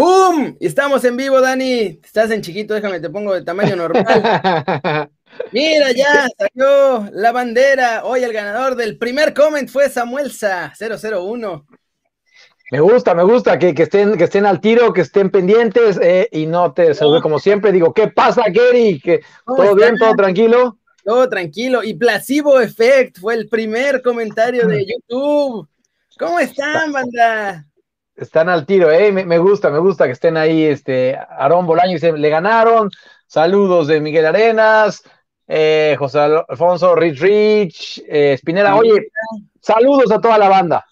¡Pum! Estamos en vivo, Dani. Estás en chiquito, déjame, te pongo de tamaño normal. Mira, ya salió la bandera. Hoy el ganador del primer comment fue Samuelsa 001. Me gusta, me gusta que, estén, que estén al tiro, que estén pendientes eh, y no te salude como siempre. Digo, ¿qué pasa, Gary? ¿Que ¿Todo bien, todo tranquilo? Todo tranquilo. Y Placebo Effect fue el primer comentario de YouTube. ¿Cómo están, banda? Están al tiro, ¿eh? Me, gusta, me gusta que estén ahí. Este, Aarón Bolaño dice, le ganaron. Saludos de Miguel Arenas, eh, José Alfonso, Rich Rich, eh. Oye, saludos a toda la banda.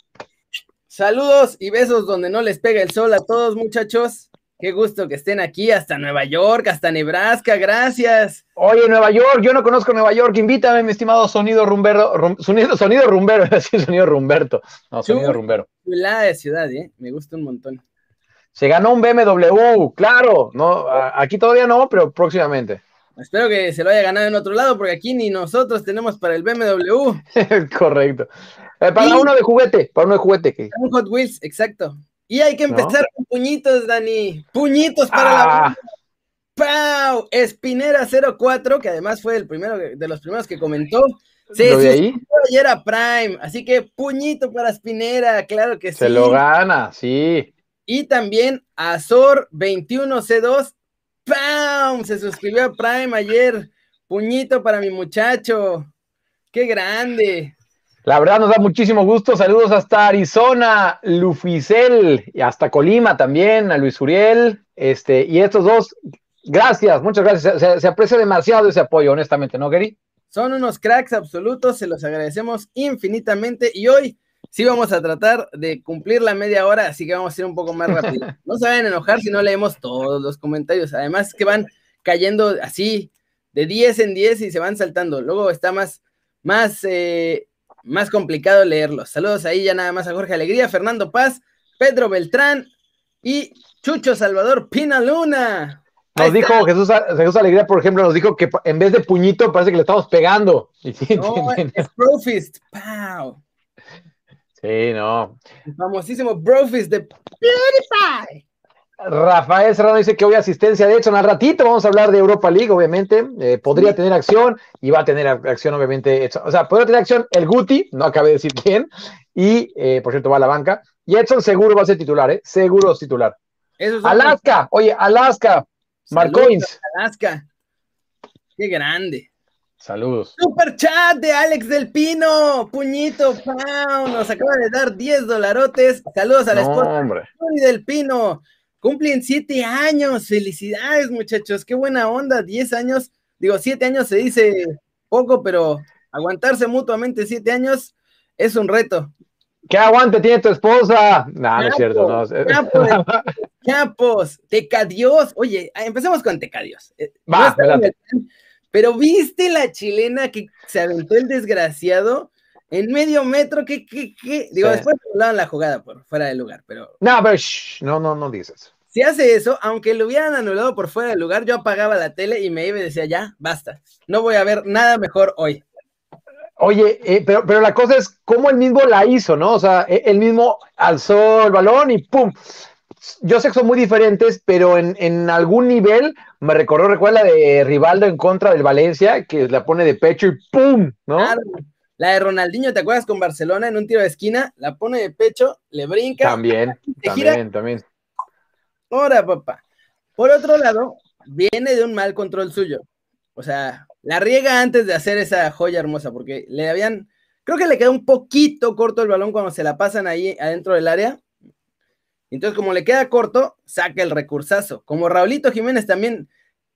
Saludos y besos donde no les pega el sol a todos, muchachos. Qué gusto que estén aquí, hasta Nueva York, hasta Nebraska, gracias. Oye, Nueva York, yo no conozco Nueva York, invítame, mi estimado sonido rumbero, sonido, sonido rumbero, sonido rumberto, no, sonido rumbero. La de ciudad, ¿eh? me gusta un montón. Se ganó un BMW, claro, no, aquí todavía no, pero próximamente. Espero que se lo haya ganado en otro lado, porque aquí ni nosotros tenemos para el BMW. Correcto. Eh, para uno de juguete, para uno de juguete. Un Hot Wheels, exacto. Y hay que empezar con puñitos, Dani. Puñitos para la. Ah. ¡Pau! Espinera 04, que además fue el primero de los primeros que comentó. Se ¿Lo ahí? ayer a Prime, así que puñito para Espinera, claro que sí. Se lo gana, sí. Y también Azor 21C2, ¡pam! Se suscribió a Prime ayer. Puñito para mi muchacho. ¡Qué grande! La verdad nos da muchísimo gusto. Saludos hasta Arizona, Luficel, y hasta Colima también, a Luis Uriel. Este, y estos dos, gracias, muchas gracias. Se, aprecia demasiado ese apoyo, honestamente, ¿no, Gary? Son unos cracks absolutos, se los agradecemos infinitamente. Y hoy sí vamos a tratar de cumplir la media hora, así que vamos a ir un poco más rápido. No se vayan a enojar si no leemos todos los comentarios. Además, que van cayendo así de 10 en 10 y se van saltando. Luego está más, más eh, más complicado leerlos. Saludos ahí ya nada más a Jorge Alegría, Fernando Paz, Pedro Beltrán y Chucho Salvador Pina Luna. Nos dijo Jesús, Jesús, Alegría, por ejemplo, nos dijo que en vez de puñito parece que le estamos pegando. no, es Brofist. ¡Pow! Sí, no. El famosísimo Brofist de PewDiePie. Rafael Serrano dice que hoy asistencia de Edson. Al ratito vamos a hablar de Europa League, obviamente. Eh, podría tener acción y va a tener acción, obviamente. O sea, podría tener acción el Guti, no acabé de decir quién. Y, eh, por cierto, va a la banca. Y Edson seguro va a ser titular, ¿eh? Seguro es titular. Alaska, oye, Alaska. Marcoins. Alaska. Qué grande. Saludos. Super chat de Alex del Pino. Puñito, pau. Nos acaba de dar 10 dolarotes. Saludos a la no, del Pino. Cumplen siete años, felicidades muchachos, qué buena onda, diez años, digo, siete años se dice poco, pero aguantarse mutuamente siete años es un reto. ¿Qué aguante tiene tu esposa? No, no es cierto. No. Capos, Tecadios. Oye, empecemos con Tecadios. Eh, Va, pero viste la chilena que se aventó el desgraciado en medio metro, ¿qué, qué, qué? Digo, después anularon la jugada por fuera del lugar, pero. No, pero no, no, no dices. Si hace eso, aunque lo hubieran anulado por fuera del lugar, yo apagaba la tele y me iba y decía, ya, basta. No voy a ver nada mejor hoy. Oye, eh, pero, pero la cosa es cómo él mismo la hizo, ¿no? O sea, e, él mismo alzó el balón y ¡pum! Yo sé que son muy diferentes, pero en, en algún nivel me recordó, recuerda, de Rivaldo en contra del Valencia, que la pone de pecho y ¡pum! ¿no? Claro. La de Ronaldinho, ¿te acuerdas con Barcelona en un tiro de esquina? La pone de pecho, le brinca. También, también, también. Ahora, papá. Por otro lado, viene de un mal control suyo. O sea, la riega antes de hacer esa joya hermosa, porque le habían, creo que le queda un poquito corto el balón cuando se la pasan ahí adentro del área. Entonces, como le queda corto, saca el recursazo. Como Raulito Jiménez también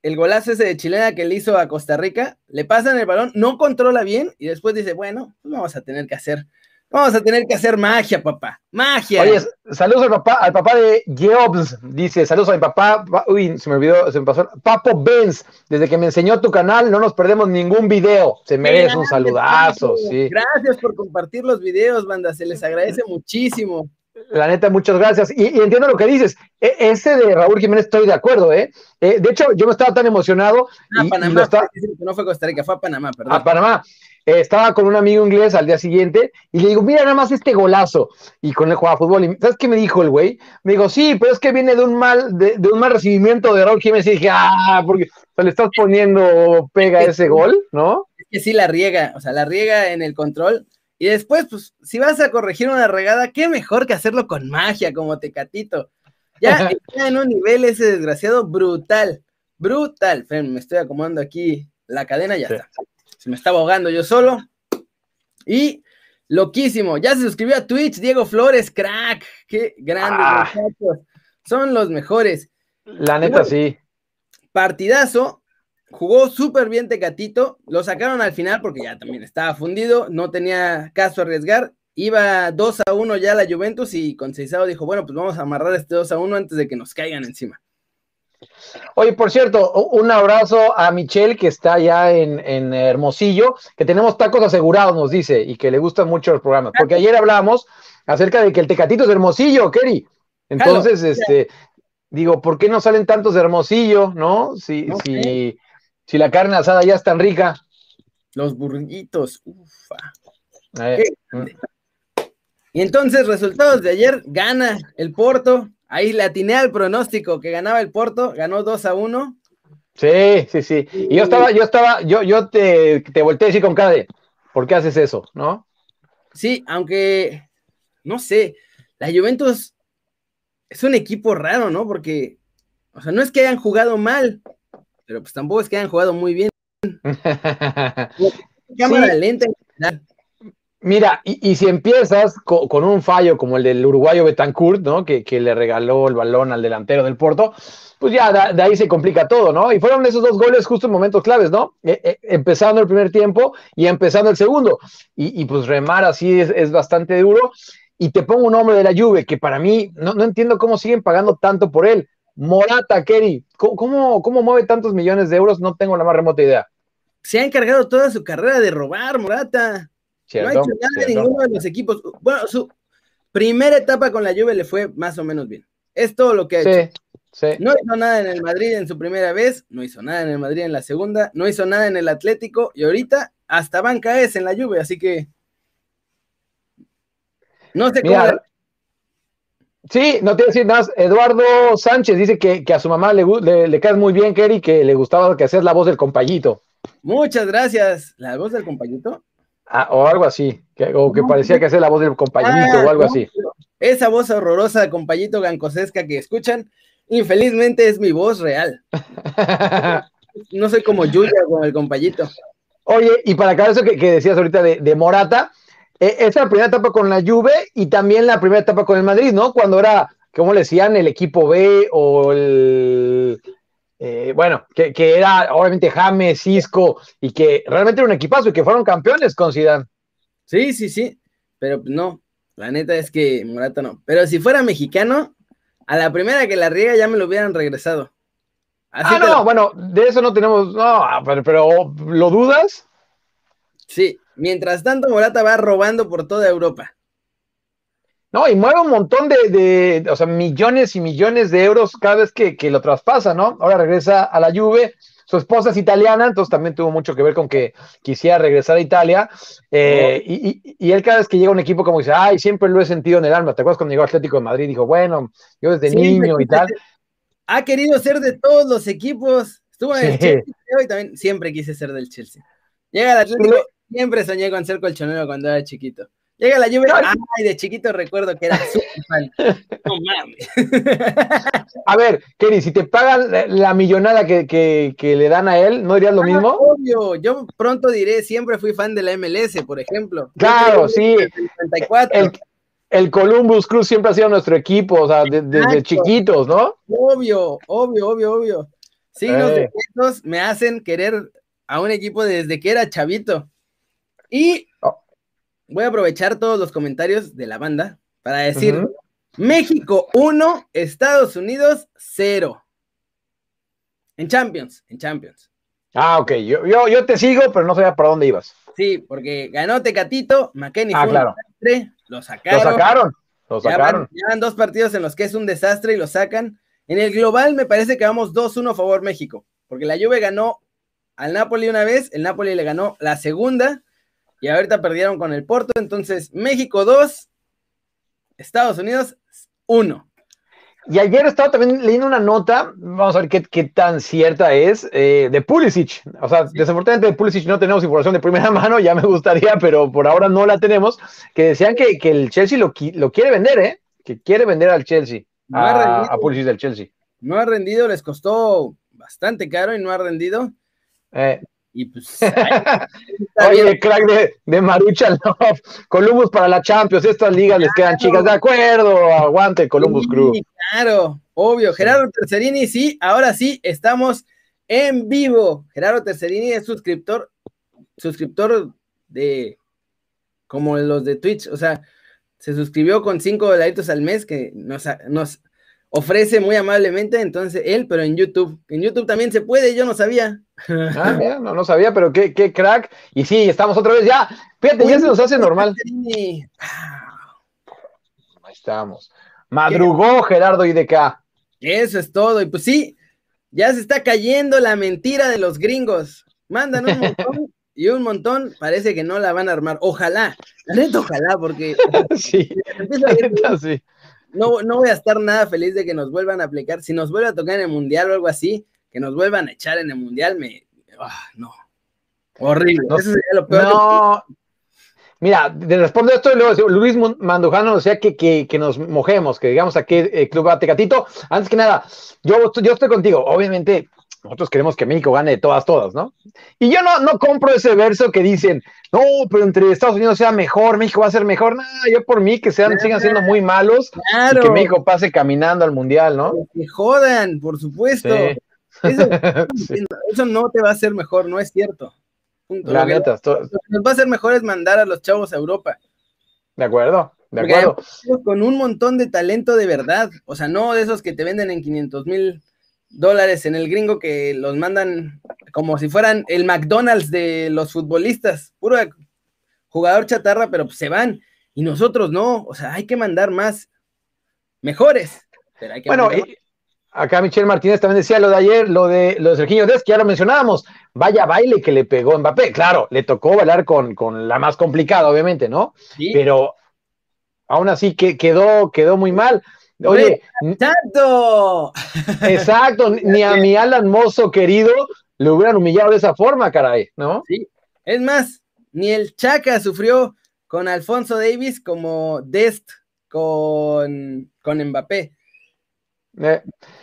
el golazo ese de chilena que le hizo a Costa Rica, le pasan el balón, no controla bien y después dice, bueno, pues vamos a tener que hacer Vamos a tener que hacer magia, papá. Magia. Oye, saludos al papá, al papá de Jobs. Dice, saludos a mi papá. Uy, se me olvidó, se me pasó. Papo Benz, desde que me enseñó tu canal, no nos perdemos ningún video. Se merece un saludazo, sí. Gracias por compartir los videos, banda. Se les agradece muchísimo. La neta, muchas gracias. Y, entiendo lo que dices. E, ese de Raúl Jiménez estoy de acuerdo, ¿eh? ¿eh? de hecho, yo no estaba tan emocionado. Ah, Panamá. No fue Costa Rica, fue a Panamá, perdón. A Panamá. Eh, estaba con un amigo inglés al día siguiente y le digo, mira nada más este golazo. Y con él jugaba fútbol. Y, ¿Sabes qué me dijo el güey? Me dijo, sí, pero es que viene de un mal, de, un mal recibimiento de Raúl Jiménez. Y dije, ah, porque le estás poniendo pega ese gol, ¿no? Es que sí la riega, o sea, la riega en el control y después, pues, si vas a corregir una regada, qué mejor que hacerlo con magia, como Tecatito. Ya está en un nivel ese desgraciado brutal, brutal. me estoy acomodando aquí la cadena, ya está. Se me estaba ahogando yo solo. Y loquísimo, ya se suscribió a Twitch, Diego Flores, crack, qué grandes ah. muchachos. Son los mejores. La neta, sí. Partidazo, jugó súper bien Tecatito, lo sacaron al final porque ya también estaba fundido, no tenía caso arriesgar, iba 2 a 1 ya la Juventus y con dijo, bueno, pues vamos a amarrar este 2 a 1 antes de que nos caigan encima. Oye, por cierto, un abrazo a Michelle que está ya en, Hermosillo, que tenemos tacos asegurados, nos dice, y que le gustan mucho los programas, porque ayer hablábamos acerca de que el Tecatito es Hermosillo, Kerry. Entonces, este, digo, ¿por qué no salen tantos de Hermosillo, no? Si, si, si la carne asada ya es tan rica. Los burritos, ufa. Eh, y entonces, resultados de ayer, gana el Porto. Ahí le atiné al pronóstico que ganaba el Porto, ganó 2 a 1. Sí, sí, sí. Y yo estaba, yo estaba, yo, yo te, te volteé a decir con cara de, ¿por qué haces eso? ¿No? Sí, aunque, no sé, la Juventus es un equipo raro, ¿no? Porque, o sea, no es que hayan jugado mal, pero pues tampoco es que hayan jugado muy bien. Cámara lenta. Mira, y, si empiezas con, un fallo como el del uruguayo Betancourt, ¿no? Que, le regaló el balón al delantero del Porto, pues ya de, ahí se complica todo, ¿no? Y fueron esos dos goles justo en momentos claves, ¿no? Eh, eh, empezando el primer tiempo y empezando el segundo. Y, pues remar así es, bastante duro. Y te pongo un hombre de la Juve que para mí no, no entiendo cómo siguen pagando tanto por él. Morata, Kerry, ¿cómo, ¿cómo, mueve tantos millones de euros? No tengo la más remota idea. Se ha encargado toda su carrera de robar, Morata. no ha hecho nada en ninguno de los equipos. Bueno, su primera etapa con la Juve le fue más o menos bien. Es todo lo que ha hecho. No hizo nada en el Madrid en su primera vez, no hizo nada en el Madrid en la segunda, no hizo nada en el Atlético y ahorita hasta banca es en la Juve, así que no sé cómo Sí, no te voy a decir nada. Eduardo Sánchez dice que, a su mamá le, le, cae muy bien, Kerry, que le gustaba que hacer la voz del compañito. Muchas gracias. ¿La voz del compañito? Ah, o algo así, que, o que parecía que hacer la voz del compañito o algo así. Esa voz horrorosa compañito gancosesca que escuchan, infelizmente es mi voz real. no soy como Julia con el compañito. Oye, y para acabar eso que, decías ahorita de, de Morata, esa es la primera etapa con la Juve y también la primera etapa con el Madrid, ¿no? Cuando era, ¿cómo le decían? El equipo B o el... Eh, bueno, que, era obviamente James, Cisco y que realmente era un equipazo y que fueron campeones con Zidane. Sí, sí, sí, pero no, la neta es que Morata no. Pero si fuera mexicano, a la primera que la riega ya me lo hubieran regresado. ah, no, bueno, de eso no tenemos, no, pero, ¿lo dudas? Sí, Mientras tanto, Morata va robando por toda Europa. No, y mueve un montón de, o sea, millones y millones de euros cada vez que, lo traspasa, ¿no? Ahora regresa a la Juve, su esposa es italiana, entonces también tuvo mucho que ver con que quisiera regresar a Italia. Eh, y, él cada vez que llega a un equipo como dice, ay, siempre lo he sentido en el alma. ¿Te acuerdas cuando llegó Atlético de Madrid? Dijo, bueno, yo desde niño y tal. Ha querido ser de todos los equipos. Estuvo en el Chelsea y también siempre quise ser del Chelsea. Llega al Atlético, Siempre soñé con ser colchonero cuando era chiquito. Llega la lluvia, ay, de chiquito recuerdo que era súper fan. No mames. A ver, Kenny, si te pagan la millonada que, le dan a él, ¿no dirías lo ah, mismo? Obvio, yo pronto diré, siempre fui fan de la MLS, por ejemplo. Claro, sí. El, el, Columbus Cruz siempre ha sido nuestro equipo, o sea, desde chiquitos, ¿no? Obvio, obvio, obvio, obvio. Sí, los eh. me hacen querer a un equipo desde que era chavito. Y voy a aprovechar todos los comentarios de la banda para decir México 1, Estados Unidos 0. En Champions, en Champions. Ah, ok. Yo, yo, te sigo, pero no sabía para dónde ibas. Sí, porque ganó Tecatito, McKenny ah, claro. lo sacaron. Lo sacaron, lo sacaron. Ya dos partidos en los que es un desastre y lo sacan. En el global me parece que vamos 2-1 a favor México, porque la Juve ganó al Napoli una vez, el Napoli le ganó la segunda y ahorita perdieron con el Porto, entonces México 2, Estados Unidos 1. Y ayer estaba también leyendo una nota, vamos a ver qué, tan cierta es, eh, de Pulisic. O sea, desafortunadamente de Pulisic no tenemos información de primera mano, ya me gustaría, pero por ahora no la tenemos, que decían que, el Chelsea lo, quiere vender, ¿eh? Que quiere vender al Chelsea, a, Pulisic del Chelsea. No ha rendido, les costó bastante caro y no ha rendido. Eh, y pues. Oye, crack de, de Marucha Love. Columbus para la Champions. Estas ligas les quedan chicas. De acuerdo. Aguante, Columbus Crew. Claro, obvio. Gerardo Tercerini, sí. Ahora sí, estamos en vivo. Gerardo Tercerini es suscriptor. Suscriptor de. Como los de Twitch. O sea, se suscribió con cinco dolaritos al mes que nos, nos ofrece muy amablemente, entonces él, pero en YouTube. En YouTube también se puede, yo no sabía. Ah, no, no sabía, pero qué, qué crack. Y sí, estamos otra vez ya. Fíjate, ya se nos hace normal. Ahí estamos. Madrugó Gerardo IDK. Eso es todo. Y pues sí, ya se está cayendo la mentira de los gringos. Mandan un montón y un montón parece que no la van a armar. Ojalá, la neta, ojalá, porque sí, sí no, no voy a estar nada feliz de que nos vuelvan a aplicar. Si nos vuelve a tocar en el mundial o algo así, que nos vuelvan a echar en el mundial, me. Ah, no. Horrible. Eso sería lo peor. No. Mira, te respondo esto y luego Luis Mandujano decía que, que, que nos mojemos, que digamos aquí eh, Club Atecatito. Antes que nada, yo, yo estoy contigo. Obviamente, nosotros queremos que México gane de todas, todas, ¿no? Y yo no, no compro ese verso que dicen, no, pero entre Estados Unidos sea mejor, México va a ser mejor. No, yo por mí que sean, sigan siendo muy malos y que México pase caminando al Mundial, ¿no? Que jodan, por supuesto. Eso, no te va a hacer mejor, no es cierto. La neta, lo que nos va a hacer mejor es mandar a los chavos a Europa. De acuerdo, de acuerdo. Con un montón de talento de verdad, o sea, no de esos que te venden en 500 mil dólares en el gringo que los mandan como si fueran el McDonald's de los futbolistas, puro jugador chatarra, pero pues se van. Y nosotros no, o sea, hay que mandar más mejores. bueno, acá Michelle Martínez también decía lo de ayer, lo de, lo de Serginho Des, que ya lo mencionábamos. Vaya baile que le pegó Mbappé. Claro, le tocó bailar con, con la más complicada, obviamente, ¿no? Pero aún así que quedó, quedó muy mal. Oye, ¡Tanto! Exacto, ni a mi Alan Mozo querido le hubieran humillado de esa forma, caray, ¿no? Sí, es más, ni el Chaca sufrió con Alfonso Davis como Dest con, con Mbappé. Eh,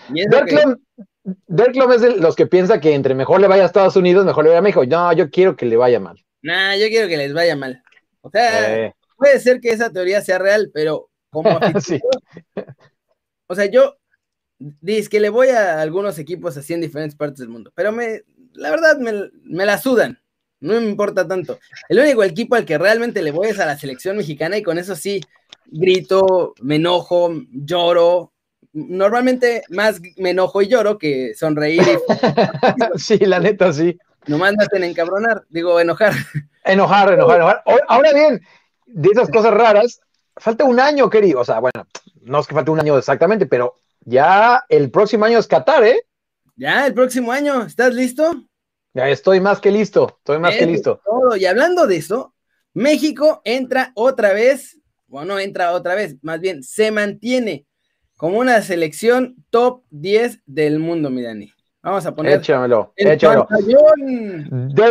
Derklom, es de los que piensa que entre mejor le vaya a Estados Unidos, mejor le vaya a México. No, yo quiero que le vaya mal. Nah, yo quiero que les vaya mal. O sea, eh. puede ser que esa teoría sea real, pero como sí. O sea, yo dice que le voy a algunos equipos así en diferentes partes del mundo, pero me, la verdad me, la sudan, no me importa tanto. El único equipo al que realmente le voy es a la selección mexicana y con eso sí, grito, me enojo, lloro. Normalmente más me enojo y lloro que sonreír. sí, la neta, sí. No mandaste encabronar, digo, enojar. Enojar, enojar, enojar. Ahora bien, de esas cosas raras, falta un año, querido. O sea, bueno, no es que falte un año exactamente, pero ya el próximo año es Qatar, ¿eh? Ya, el próximo año, ¿estás listo? Ya estoy más que listo, estoy más que listo. Todo. Y hablando de eso, México entra otra vez, bueno, entra otra vez, más bien se mantiene como una selección top 10 del mundo, mi Dani. Vamos a poner. Échamelo, échamelo.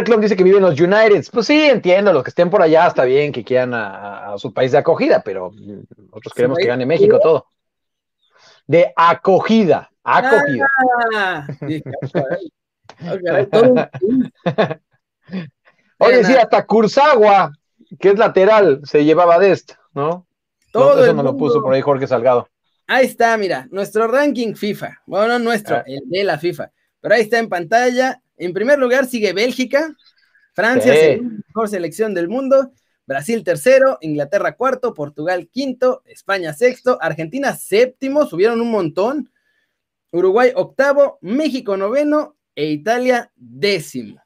Club dice que vive en los United. Pues sí, entiendo, los que estén por allá está bien que quieran a, su país de acogida, pero nosotros queremos que gane México todo. De acogida, acogida. Ah, Oye, sí, hasta Cursagua, que es lateral, se llevaba de esto, ¿no? Todo eso nos lo puso por ahí Jorge Salgado. Ahí está, mira, nuestro ranking FIFA. Bueno, no nuestro, ah. el de la FIFA. Pero ahí está en pantalla. En primer lugar sigue Bélgica. Francia, la mejor selección del mundo. Brasil tercero, Inglaterra cuarto, Portugal quinto, España sexto, Argentina séptimo, subieron un montón, Uruguay octavo, México noveno e Italia décimo.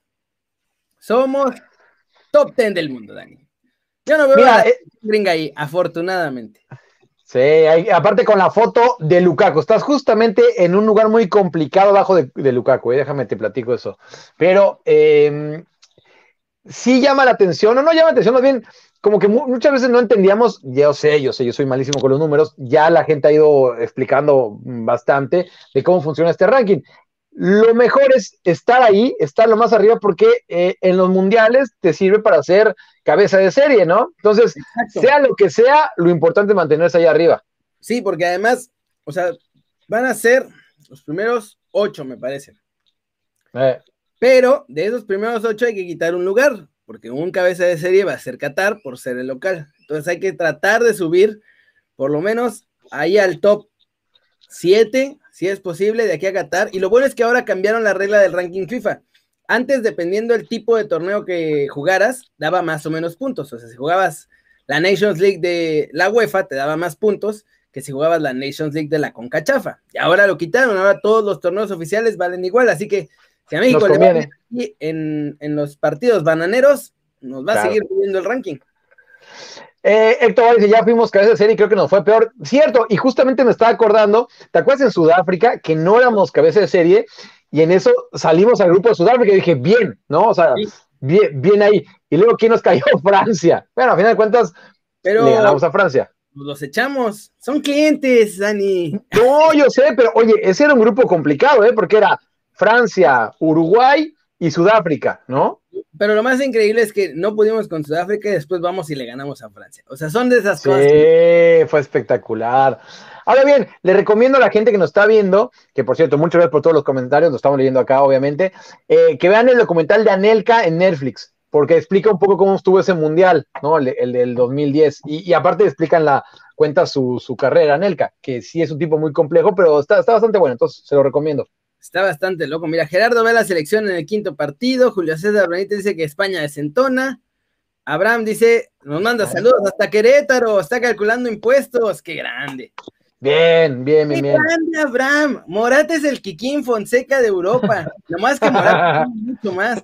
Somos top ten del mundo, Dani. Yo no veo a la eh, gringa ahí, afortunadamente. Sí, aparte con la foto de Lukaku, estás justamente en un lugar muy complicado abajo de, de Lukaku, eh, déjame te platico eso. Pero eh, sí llama la atención, o no llama la atención, más bien, como que muchas veces no entendíamos, yo sé, yo sé, yo soy malísimo con los números, ya la gente ha ido explicando bastante de cómo funciona este ranking. Lo mejor es estar ahí, estar lo más arriba, porque eh, en los mundiales te sirve para hacer cabeza de serie, ¿no? Entonces, sea lo que sea, lo importante es mantenerse ahí arriba. Sí, porque además, o sea, van a ser los primeros ocho, me parece. Eh. Pero de esos primeros ocho hay que quitar un lugar, porque un cabeza de serie va a ser Qatar por ser el local. Entonces hay que tratar de subir por lo menos ahí al top 7, si es posible, de aquí a Qatar. Y lo bueno es que ahora cambiaron la regla del ranking FIFA. Antes, dependiendo del tipo de torneo que jugaras, daba más o menos puntos. O sea, si jugabas la Nations League de la UEFA, te daba más puntos que si jugabas la Nations League de la Concachafa. Y ahora lo quitaron, ahora todos los torneos oficiales valen igual. Así que si a México le va en, en, los partidos bananeros, nos va a seguir subiendo el ranking. Eh, Héctor dice, ya fuimos cabeza de serie y creo que nos fue peor. Cierto, y justamente me estaba acordando, ¿te acuerdas en Sudáfrica que no éramos cabeza de serie? Y en eso salimos al grupo de Sudáfrica y dije, bien, ¿no? O sea, bien, bien ahí. Y luego, ¿quién nos cayó? Francia. Bueno, a final de cuentas, Pero... le ganamos a Francia los echamos. Son clientes, Dani. No, yo sé, pero oye, ese era un grupo complicado, ¿eh? Porque era Francia, Uruguay y Sudáfrica, ¿no? Pero lo más increíble es que no pudimos con Sudáfrica y después vamos y le ganamos a Francia. O sea, son de esas cosas. Sí, fue espectacular. Ahora bien, le recomiendo a la gente que nos está viendo, que por cierto, muchas gracias por todos los comentarios, lo estamos leyendo acá, obviamente, eh, que vean el documental de Anelka en Netflix, porque explica un poco cómo estuvo ese mundial, ¿no? El, del 2010. Y, aparte explican la, cuenta su, carrera, Anelka, que sí es un tipo muy complejo, pero está, está bastante bueno, entonces se lo recomiendo. Está bastante loco. Mira, Gerardo ve la selección en el quinto partido. Julio César Benítez dice que España desentona. Abraham dice, nos manda saludos hasta Querétaro, está calculando impuestos. Qué grande. Bien, bien, bien, Qué grande, Abraham. Morate es el Kikín Fonseca de Europa. Lo más que Morate, mucho más.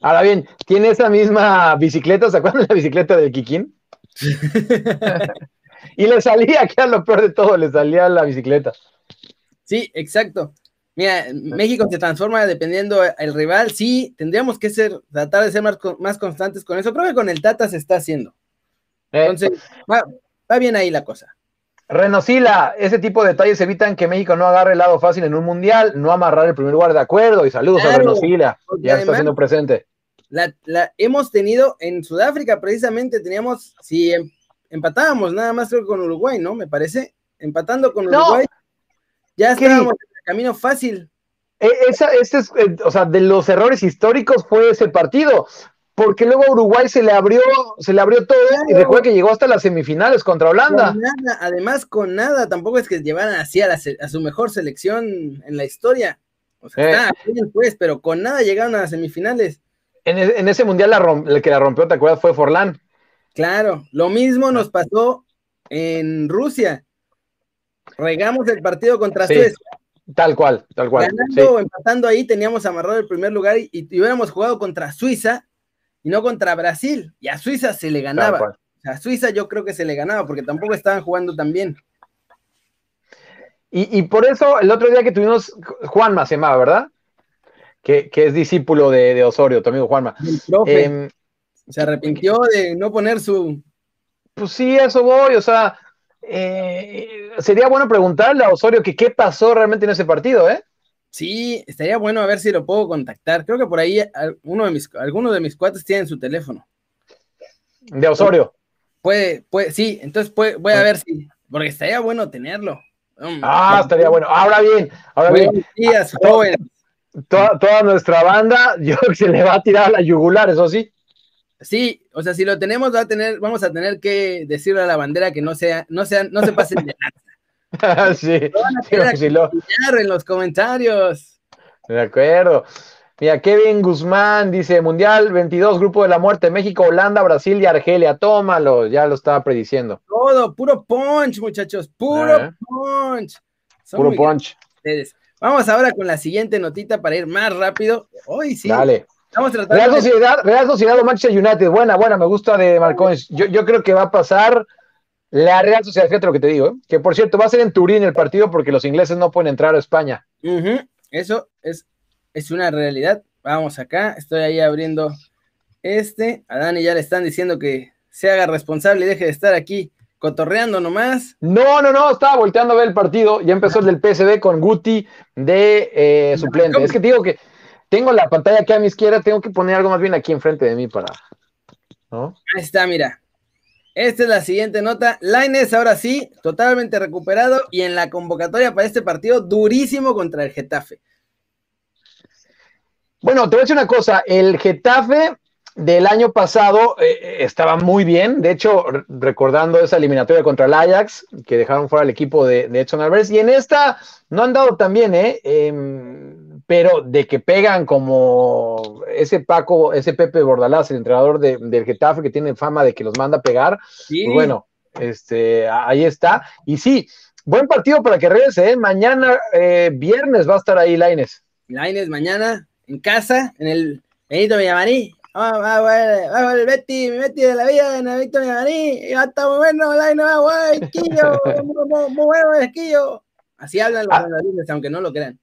Ahora bien, ¿tiene esa misma bicicleta? ¿Se acuerdan de la bicicleta del Kikín? y le salía, que era lo peor de todo, le salía la bicicleta. Sí, exacto. Mira, México se transforma dependiendo el rival. Sí, tendríamos que ser, tratar de ser más, más constantes con eso. Creo que con el Tata se está haciendo. Eh. Entonces, va, bien ahí la cosa. Renosila, ese tipo de detalles evitan que México no agarre el lado fácil en un mundial, no amarrar el primer lugar de acuerdo. Y saludos a Renosila, ya está siendo presente. La, hemos tenido en Sudáfrica, precisamente teníamos, si em, empatábamos nada más creo con Uruguay, ¿no? Me parece, empatando con Uruguay, ya estábamos camino fácil. E, esa, este es, eh, o sea, de los errores históricos fue ese partido, porque luego a Uruguay se le abrió, se le abrió todo y recuerda que llegó hasta las semifinales contra Holanda. además con nada, tampoco es que llevaran así a, su mejor selección en la historia. O sea, eh. bien, pues, pero con nada llegaron a las semifinales. En, e, ese mundial el que la rompió, ¿te acuerdas? Fue Forlán. Claro, lo mismo nos pasó en Rusia. Regamos el partido contra Suecia Tal cual, tal cual. Ganando empatando ahí, teníamos amarrado el primer lugar y, hubiéramos jugado contra Suiza y no contra Brasil. Y a Suiza se le ganaba. A Suiza yo creo que se le ganaba porque tampoco estaban jugando tan bien. Y, por eso el otro día que tuvimos, Juanma se llamaba, ¿verdad? Que, es discípulo de, Osorio, tu amigo Juanma. Em, se arrepintió de no poner su. Pues sí, eso voy, o sea, eh, sería bueno preguntarle a Osorio que qué pasó realmente en ese partido, ¿eh? Sí, estaría bueno a ver si lo puedo contactar. Creo que por ahí uno de mis, algunos de mis cuates tienen su teléfono. De Osorio. Puede, puede, sí, entonces voy a ah. ver si, porque estaría bueno tenerlo. Ah, estaría bueno. Ahora bien, ahora bien. Días, Toda, toda, nuestra banda, yo se le va a tirar a la yugular, eso sí. Sí, o sea, si lo tenemos, va a tener, vamos a tener que decirle a la bandera que no sea, no sean, no se pasen de nada. sí, lo van a en los comentarios. De acuerdo. Mira, Kevin Guzmán dice Mundial 22, Grupo de la Muerte, México, Holanda, Brasil y Argelia. Tómalo, ya lo estaba prediciendo. Todo, puro punch, muchachos, puro Eh. punch. Son Puro punch. Vamos ahora con la siguiente notita para ir más rápido. Hoy sí. Dale. Estamos Real tratando de... Sociedad, Real Sociedad o Manchester United. Buena, buena, me gusta de Marcones. Yo, yo creo que va a pasar la Real Sociedad, fíjate lo que te digo, ¿eh? que por cierto va a ser en Turín el partido porque los ingleses no pueden entrar a España. Eso es, es una realidad. Vamos acá, estoy ahí abriendo este. A Dani ya le están diciendo que se haga responsable y deje de estar aquí cotorreando nomás. No, no, no, estaba volteando a ver el partido. Ya empezó el del PSV con Guti de eh, suplente. Es que te digo que tengo la pantalla aquí a mi izquierda, tengo que poner algo más bien aquí enfrente de mí para. ¿no? Ahí está, mira. Esta es la siguiente nota. Laines ahora sí, totalmente recuperado y en la convocatoria para este partido durísimo contra el Getafe. Bueno, te voy a decir una cosa. El Getafe del año pasado eh, estaba muy bien. De hecho, re- recordando esa eliminatoria contra el Ajax, que dejaron fuera el equipo de, de Edson Alvarez. Y en esta no han dado tan bien, ¿eh? Em, pero de que pegan como ese Paco, ese Pepe Bordalás, el entrenador de- del Getafe, que tiene fama de que los manda a pegar. Sí, Pues bueno, este, ahí está. Y sí, buen partido para que regrese, ¿eh? Mañana, eh, viernes, va a estar ahí Laines. Laines mañana en casa, en el Benito Villamarí. Vamos, vamos, vamos, el Betty, mi Betty de la vida en el Benito Villamarí. Ya está muy bueno, güey, esquillo, muy, muy- muy bueno esquillo. Así hablan los Ah. aunque no lo crean.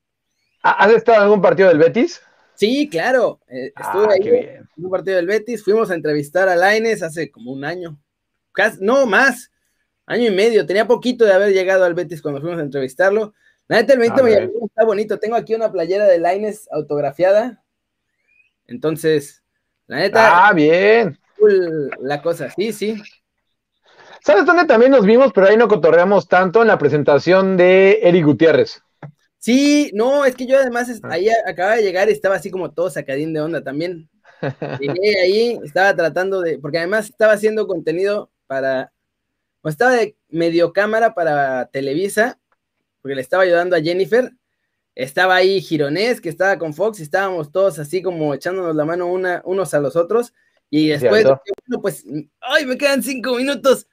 ¿Ha- ¿Has estado en algún partido del Betis? Sí, claro. eh, estuve Ah, ahí bien. en un partido del Betis. Fuimos a entrevistar a Laines hace como un año. Casi- no, más. Año y medio. Tenía poquito de haber llegado al Betis cuando fuimos a entrevistarlo. La neta, el Benito Ok. Villamarín está bonito. Tengo aquí una playera de Laines autografiada. Entonces, la neta, Ah, bien. cool la cosa. Sí, sí. ¿Sabes dónde también nos vimos? Pero ahí no cotorreamos tanto en la presentación de Eric Gutiérrez. Sí, no, es que yo además Ah. ahí acababa de llegar y estaba así como todo sacadín de onda también. Llegué ahí, estaba tratando de, porque además estaba haciendo contenido para, o estaba de medio cámara para Televisa, porque le estaba ayudando a Jennifer. Estaba ahí Gironés, que estaba con Fox, y estábamos todos así como echándonos la mano una, unos a los otros. Y después, bueno, pues, ay, me quedan cinco minutos.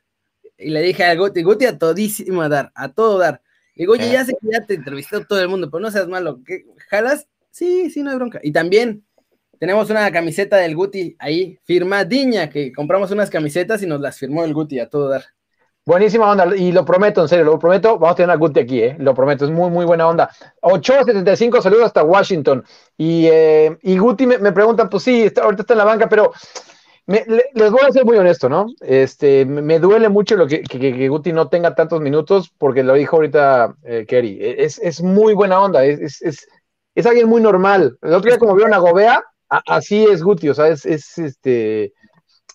Y le dije a Guti, Guti a todísimo a dar, a todo dar. Digo, oye, Eh. ya sé que ya te entrevistó todo el mundo, pero no seas malo. ¿qué? ¿Jalas? Sí, sí, no hay bronca. Y también tenemos una camiseta del Guti ahí, firmadiña, que compramos unas camisetas y nos las firmó el Guti a todo dar. Buenísima onda, y lo prometo, en serio, lo prometo. Vamos a tener a Guti aquí, ¿eh? Lo prometo, es muy, muy buena onda. 875, saludos hasta Washington. Y, eh, y Guti me, me pregunta, pues sí, está- ahorita está en la banca, pero me- le- les voy a ser muy honesto, ¿no? Este, me, duele mucho lo que, Guti no tenga tantos minutos, porque lo dijo ahorita eh, Kerry. Es, es muy buena onda, es, es, es, alguien muy normal. El otro día, como vieron a Gobea, así es Guti, o sea, es, es este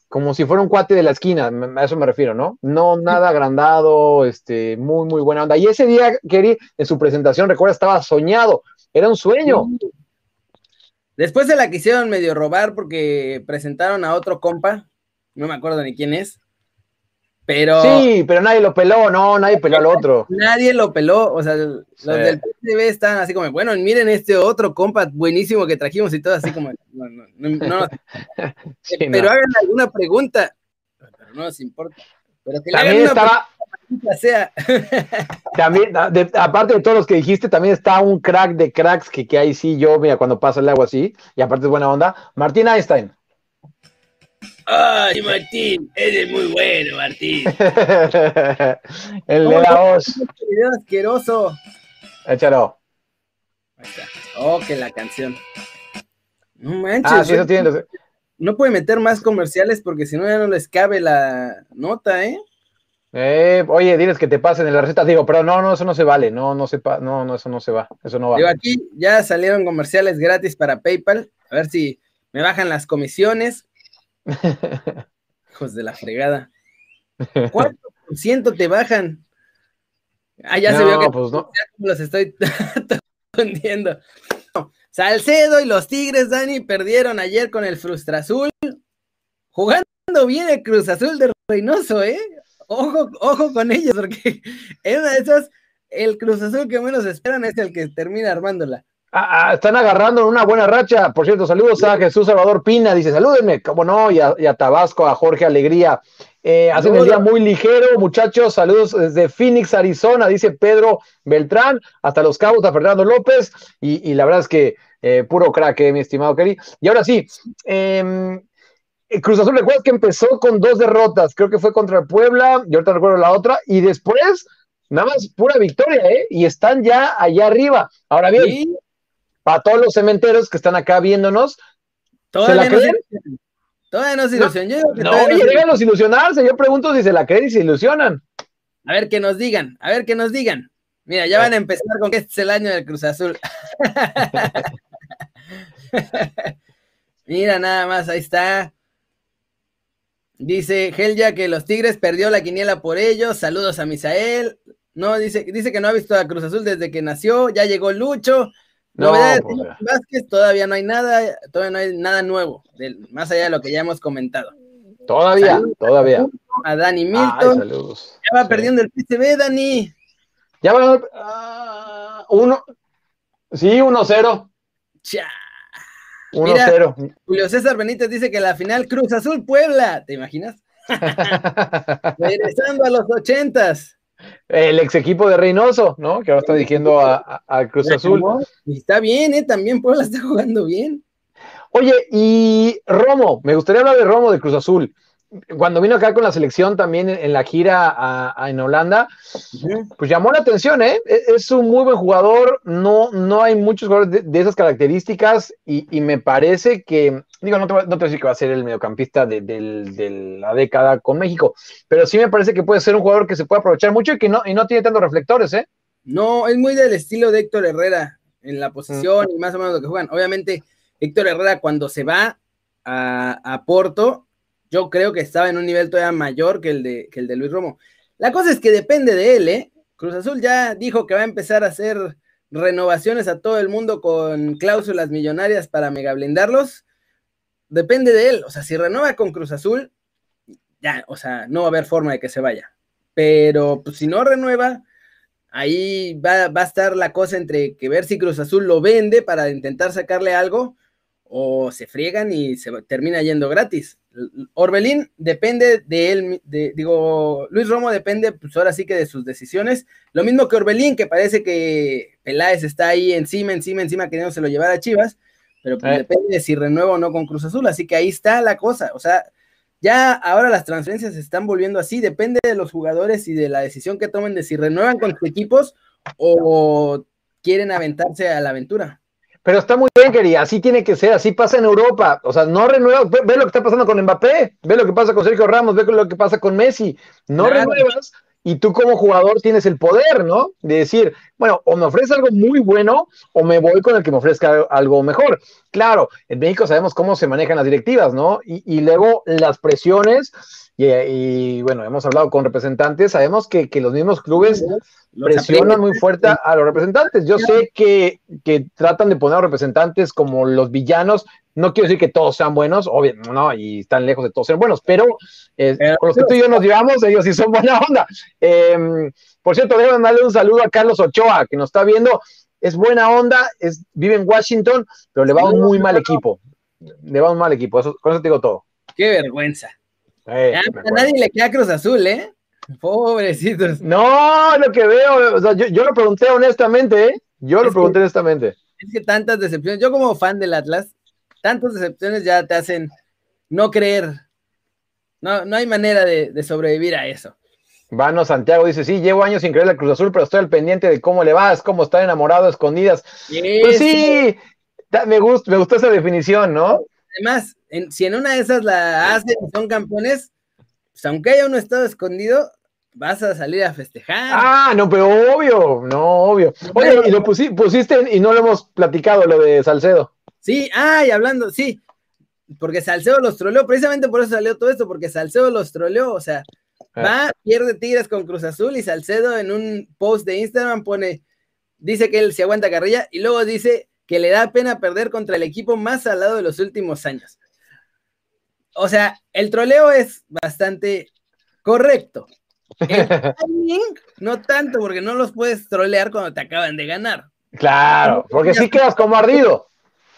como si fuera un cuate de la esquina, a eso me refiero, ¿no? No nada agrandado, este, muy, muy buena onda. Y ese día, Kerry, en su presentación, recuerda, estaba soñado, era un sueño. Después se la quisieron medio robar porque presentaron a otro compa, no me acuerdo ni quién es, pero Sí, pero nadie lo peló, no, nadie peló al otro. nadie lo peló, o sea, los Sí. del PSV están así como, bueno, miren este otro compa buenísimo que trajimos y todo así como, no, no, no, no, Sí, pero hagan alguna pregunta, pero no nos importa, pero que le También hagan una estaba, pregunta sea, también, de- aparte de todos los que dijiste, también está un crack de cracks que, que ahí sí yo, mira, cuando pasa el agua así, y aparte es buena onda, Martín Einstein. ay Martín, eres muy bueno Martín, el de la voz, video asqueroso, échalo. Ahí está. oh, que la canción, no manches, Ah, sí, eso tiene. no puede meter más comerciales porque si no ya no les cabe la nota, ¿eh? Eh, oye, diles que te pasen en la receta. Digo, pero no, no, eso no se vale. No, no se pa- no, no, eso no se va. Eso no va. Digo, aquí ya salieron comerciales gratis para PayPal. A ver si me bajan las comisiones. Hijos de la fregada. ¿Cuánto por ciento te bajan? Ah, ya se vio que pues no. los estoy hundiendo. Salcedo y los Tigres, Dani, perdieron ayer con el Frustra Azul. Jugando bien el Cruz Azul de Reynoso, ¿eh? Ojo, ojo con ellos, porque una de esas, el Cruz Azul que menos esperan es el que termina armándola. Ah, ah, están agarrando una buena racha. Por cierto, saludos a Jesús Salvador Pina. Dice, salúdenme, como no, y a, Tabasco, a Jorge Alegría. Eh, hacen el día muy ligero, muchachos. Saludos desde Phoenix, Arizona, dice Pedro Beltrán, hasta Los Cabos, a Fernando López. Y, la verdad es que eh, puro crack, eh, mi estimado Kelly. Y ahora sí, em, Cruz Azul, recuerda que empezó con dos derrotas. Creo que fue contra el Puebla, y ahorita recuerdo la otra. Y después, nada más pura victoria, ¿eh? Y están ya allá arriba. Ahora bien a todos los cementeros que están acá viéndonos. Todavía no, todavía no se ilusionan. No, no, llegan a ilusionarse. Yo pregunto si se la creen y se ilusionan. A ver que nos digan, a ver que nos digan. Mira, ya van a empezar con que este es el año del Cruz Azul. Mira, nada más, ahí está. Dice Helja que los Tigres perdió la quiniela por ellos. Saludos a Misael. No, dice, dice que no ha visto a Cruz Azul desde que nació. Ya llegó Lucho. Novedades de pues, Vázquez, todavía no hay nada, todavía no hay nada nuevo, más allá de lo que ya hemos comentado. Todavía, todavía. A Dani Milton. Ya va perdiendo el PCB, Dani. Ya va uh, uno. Sí, 1-0. 1-0. Julio César Benítez dice que la final Cruz Azul Puebla, ¿te imaginas? Regresando a los ochentas. El ex equipo de Reynoso, ¿no? Que ahora está dirigiendo a, Cruz Azul. Y está bien, ¿eh? También Puebla está jugando bien. Oye, y Romo, me gustaría hablar de Romo de Cruz Azul cuando vino acá con la selección también en, la gira en Holanda, pues llamó la atención, ¿eh? E, es, un muy buen jugador, no, no hay muchos jugadores de, esas características y, me parece que, digo, no te, no te voy a decir que va a ser el mediocampista de, la década con México, pero sí me parece que puede ser un jugador que se puede aprovechar mucho y que no, y no tiene tantos reflectores, ¿eh? No, es muy del estilo de Héctor Herrera en la posición y más o menos lo que juegan. Obviamente, Héctor Herrera cuando se va a, a Porto, yo creo que estaba en un nivel todavía mayor que el de, el de Luis Romo. La cosa es que depende de él, ¿eh? Cruz Azul ya dijo que va a empezar a hacer renovaciones a todo el mundo con cláusulas millonarias para mega blindarlos. Depende de él. O sea, si renueva con Cruz Azul, ya, o sea, no va a haber forma de que se vaya. Pero pues, si no renueva, ahí va, va, a estar la cosa entre que ver si Cruz Azul lo vende para intentar sacarle algo o se friegan y se termina yendo gratis. Orbelín depende de él, digo, Luis Romo depende, pues ahora sí que de sus decisiones. Lo mismo que Orbelín, que parece que Peláez está ahí encima, encima, encima, queriéndose lo llevar a Chivas, pero pues, eh. depende de si renueva o no con Cruz Azul. Así que ahí está la cosa. O sea, ya ahora las transferencias se están volviendo así, depende de los jugadores y de la decisión que tomen de si renuevan con sus equipos o quieren aventarse a la aventura. Pero está muy bien, querida, así tiene que ser, así pasa en Europa. O sea, no renuevas, ve, lo que está pasando con Mbappé, ve lo que pasa con Sergio Ramos, ve lo que pasa con Messi. No renuevas y tú como jugador tienes el poder, ¿no? De decir, bueno, o me ofrece algo muy bueno o me voy con el que me ofrezca algo mejor. Claro, en México sabemos cómo se manejan las directivas, ¿no? Y, luego las presiones, y, bueno, hemos hablado con representantes, sabemos que, que los mismos clubes presionan muy fuerte a los representantes. Yo sé que, que, tratan de poner a representantes como los villanos. No quiero decir que todos sean buenos, obviamente, no, y están lejos de todos ser buenos, pero eh, con los que tú y yo nos llevamos, ellos sí son buena onda. Em, por cierto, déjame darle un saludo a Carlos Ochoa, que nos está viendo. Es buena onda, es, vive en Washington, pero le va un muy mal equipo. Le va un mal equipo, eso, con eso te digo todo. Qué vergüenza. Eh, a nadie le queda Cruz Azul, ¿eh? Pobrecitos. No, lo que veo, o sea, yo, lo pregunté honestamente, ¿eh? Yo lo pregunté honestamente. Es que tantas decepciones, yo como fan del Atlas, tantas decepciones ya te hacen no creer. No, no hay manera de, sobrevivir a eso. Vano Santiago dice, sí, llevo años sin creer la Cruz Azul, pero estoy al pendiente de cómo le vas, cómo estar enamorado a escondidas. pues sí, me, gusta, me gustó esa definición, ¿no? Además, si en una de esas la hacen y son campeones, pues aunque haya uno estado escondido, vas a salir a festejar. Ah, no, pero obvio, no, obvio. Oye, y lo pusiste y no lo hemos platicado, lo de Salcedo. Sí, ah, y hablando, sí, porque Salcedo los troleó, precisamente por eso salió todo esto, porque Salcedo los troleó, o sea, ah. va, pierde Tigres con Cruz Azul y Salcedo en un post de Instagram pone, dice que él se aguanta carrilla y luego dice que le da pena perder contra el equipo más salado de los últimos años. O sea, el troleo es bastante correcto, no tanto, porque no los puedes trolear cuando te acaban de ganar. Claro, porque si quedas como ardido.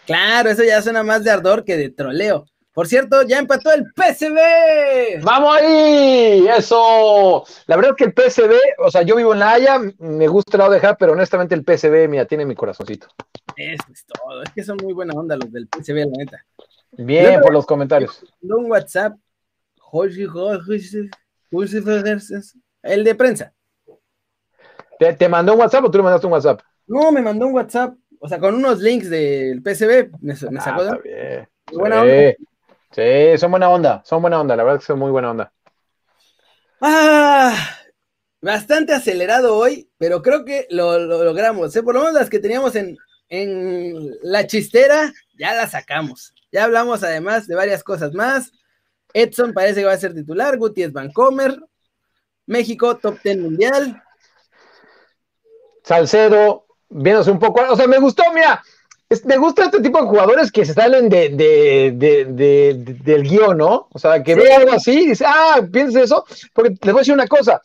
Claro, eso ya suena más de ardor que de troleo. Por cierto, ya empató el PSV. ¡Vamos ahí! ¡Eso! La verdad es que el PSV, o sea, yo vivo en La Haya, me gusta el lado dejar, pero honestamente el PSV, mira, tiene mi corazoncito. Eso es todo. Es que son muy buena onda los del PSV, la neta. Bien, por los comentarios. Un WhatsApp. El de prensa. ¿Te, mandó un WhatsApp o tú le mandaste un WhatsApp? No, me mandó un WhatsApp. O sea, con unos links del PSV. Me, me ah, sacó de. Buena onda. Sí, son buena onda, son buena onda, la verdad que son muy buena onda. Ah, bastante acelerado hoy, pero creo que lo, logramos. ¿eh? Por lo menos las que teníamos en, la chistera, ya las sacamos. Ya hablamos además de varias cosas más. Edson parece que va a ser titular, Guti es Vancomer, México, top 10 mundial. Salcedo, viéndose un poco, o sea, me gustó, mira, me gusta este tipo de jugadores que se salen de, del guion, ¿no? O sea, que ve algo así y dice, ah, piensas eso, porque les voy a decir una cosa.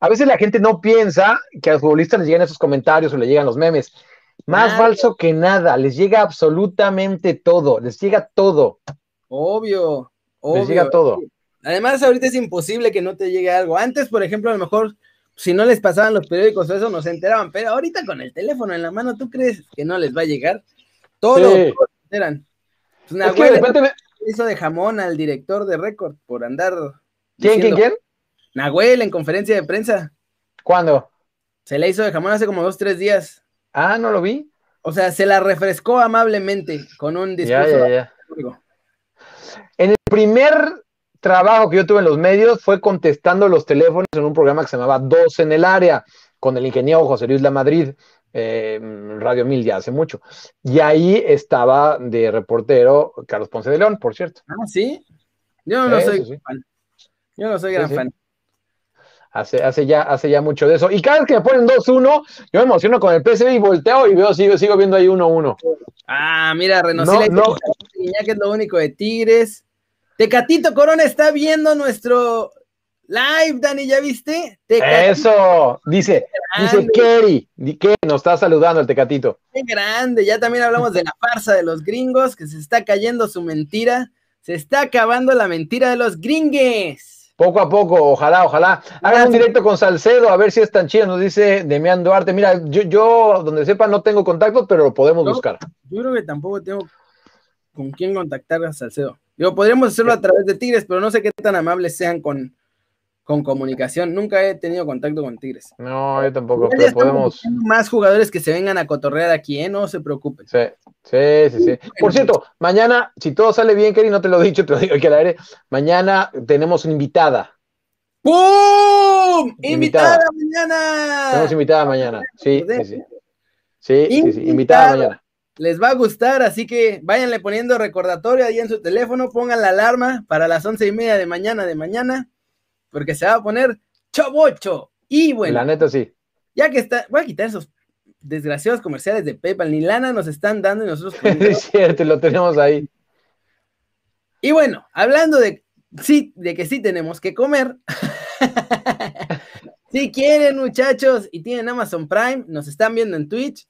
A veces la gente no piensa que a los futbolistas les llegan esos comentarios o le llegan los memes. Más falso que nada, les llega absolutamente todo, les llega todo. Obvio, obvio. Les llega todo. Además, ahorita es imposible que no te llegue algo. Antes, por ejemplo, a lo mejor si no les pasaban los periódicos o eso, no se enteraban. Pero ahorita con el teléfono en la mano, ¿tú crees que no les va a llegar? Todo, se enteran. Pues hizo de jamón al director de récord por andar. ¿Quién, quién, quién? Nahuel en conferencia de prensa. ¿Cuándo? Se le hizo de jamón hace como dos, tres días. Ah, no lo vi. O sea, se la refrescó amablemente con un discurso. En el primer trabajo que yo tuve en los medios fue contestando los teléfonos en un programa que se llamaba Dos en el área, con el ingeniero José Luis La Madrid, eh, Radio Mil ya hace mucho. Y ahí estaba de reportero Carlos Ponce de León, por cierto. Ah, sí. Yo no soy fan. Yo no soy gran fan. Hace, hace, ya, hace ya mucho de eso. Y cada vez que me ponen 2-1, yo me emociono con el PSV y volteo y veo, sigo, sigo viendo ahí 1-1. Ah, mira, Renosila no, que es lo único de Tigres. Tecatito Corona está viendo nuestro live, Dani, ¿ya viste? Eso, dice, dice Kerry, que nos está saludando el Tecatito. Qué grande, ya también hablamos de la farsa de los gringos, que se está cayendo su mentira, se está acabando la mentira de los gringues. Poco a poco, ojalá, ojalá. Hagan un directo con Salcedo, a ver si es tan chido, nos dice Demián Duarte. Mira, yo, yo donde sepa no tengo contacto, pero lo podemos buscar. Yo creo que tampoco tengo con quién contactar a Salcedo. Digo, podríamos hacerlo a través de Tigres, pero no sé qué tan amables sean con, con comunicación. Nunca he tenido contacto con Tigres. No, yo tampoco, pero podemos. Más jugadores que se vengan a cotorrear aquí, ¿eh? No se preocupen. Sí, sí, sí. sí. Por cierto, mañana, si todo sale bien, Kerry, no te lo he dicho, te lo digo aquí al aire. Mañana tenemos una invitada. ¡Pum! Invitada, mañana. Tenemos invitada mañana. Sí, sí, sí. Sí, sí, sí. Invitada mañana les va a gustar, así que váyanle poniendo recordatorio ahí en su teléfono, pongan la alarma para las once y media de mañana de mañana, porque se va a poner chobocho. Y bueno, la neta sí. Ya que está, voy a quitar esos desgraciados comerciales de PayPal, ni lana nos están dando y nosotros. es cierto, lo tenemos ahí. Y bueno, hablando de sí, de que sí tenemos que comer. si quieren, muchachos, y tienen Amazon Prime, nos están viendo en Twitch,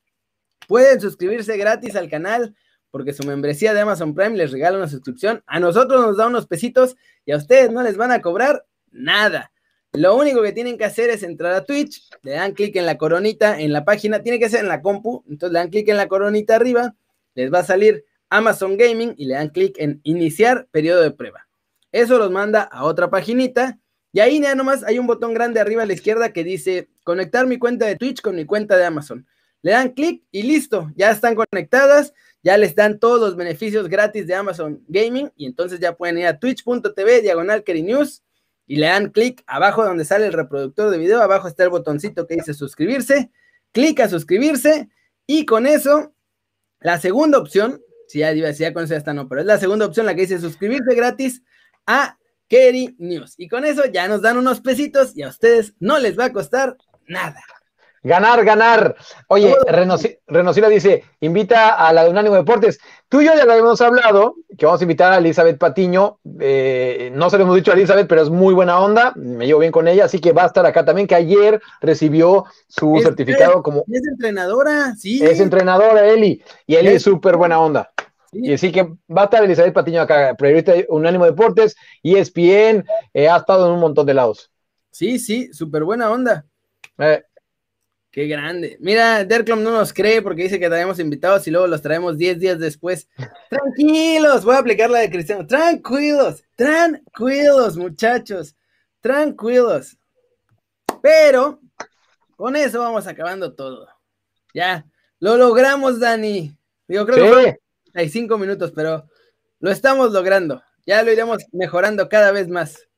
Pueden suscribirse gratis al canal porque su membresía de Amazon Prime les regala una suscripción. A nosotros nos da unos pesitos y a ustedes no les van a cobrar nada. Lo único que tienen que hacer es entrar a Twitch, le dan clic en la coronita en la página, tiene que ser en la compu, entonces le dan clic en la coronita arriba, les va a salir Amazon Gaming y le dan clic en iniciar periodo de prueba. Eso los manda a otra paginita y ahí ya nomás hay un botón grande arriba a la izquierda que dice conectar mi cuenta de Twitch con mi cuenta de Amazon le dan clic y listo, ya están conectadas, ya les dan todos los beneficios gratis de Amazon Gaming y entonces ya pueden ir a twitch.tv diagonal News y le dan clic abajo donde sale el reproductor de video, abajo está el botoncito que dice suscribirse, clic a suscribirse y con eso, la segunda opción, si ya, si ya con eso ya está no, pero es la segunda opción la que dice suscribirse gratis a Kerry News y con eso ya nos dan unos pesitos y a ustedes no les va a costar nada. Ganar, ganar. Oye, Renosila dice, invita a la de Unánimo Deportes. Tú y yo ya lo habíamos hablado, que vamos a invitar a Elizabeth Patiño. Eh, no se lo hemos dicho a Elizabeth, pero es muy buena onda. Me llevo bien con ella, así que va a estar acá también, que ayer recibió su certificado como... Es entrenadora, sí. Es entrenadora, Eli. Y Eli es súper buena onda. Y así que va a estar Elizabeth Patiño acá, periodista de Unánimo Deportes, ESPN, eh, ha estado en un montón de lados. Sí, sí, súper buena onda. Eh, Qué grande. Mira, Derklom no nos cree porque dice que traemos invitados y luego los traemos 10 días después. Tranquilos, voy a aplicar la de Cristiano. Tranquilos, tranquilos, muchachos. Tranquilos. Pero con eso vamos acabando todo. Ya, lo logramos, Dani. Digo, creo que hay cinco minutos, pero lo estamos logrando. Ya lo iremos mejorando cada vez más.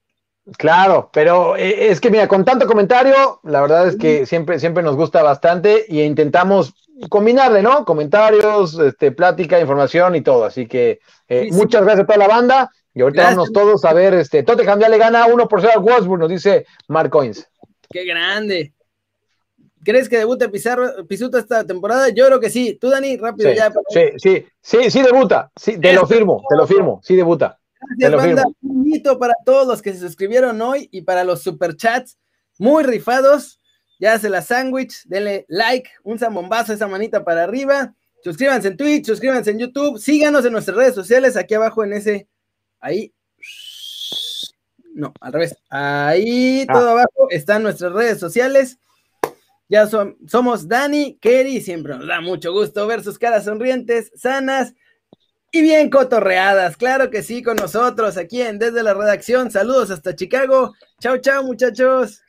Claro, pero eh, es que mira, con tanto comentario, la verdad es que siempre, siempre nos gusta bastante y intentamos combinarle, ¿no? Comentarios, este, plática, información y todo. Así que eh, muchas gracias a toda la banda. Y ahorita vamos todos a ver, este, Tottenham ya le gana uno por ser al Wolfsburg, nos dice Mark Coins. Qué grande. ¿Crees que debute Pizarro, Pisuto esta temporada? Yo creo que sí. Tú, Dani, rápido ya. Sí, sí, sí, sí debuta. Sí, te lo firmo, te lo firmo, sí debuta. Gracias, banda. Un hito para todos los que se suscribieron hoy y para los superchats muy rifados. Ya hace la sándwich, denle like, un zambombazo, esa manita para arriba. Suscríbanse en Twitch, suscríbanse en YouTube, síganos en nuestras redes sociales, aquí abajo en ese, ahí. No, al revés. Ahí ah. todo abajo están nuestras redes sociales. Ya somos Dani, Kerry, siempre nos da mucho gusto ver sus caras sonrientes, sanas y bien cotorreadas, claro que sí, con nosotros aquí en Desde la Redacción. Saludos hasta Chicago. Chao, chao, muchachos.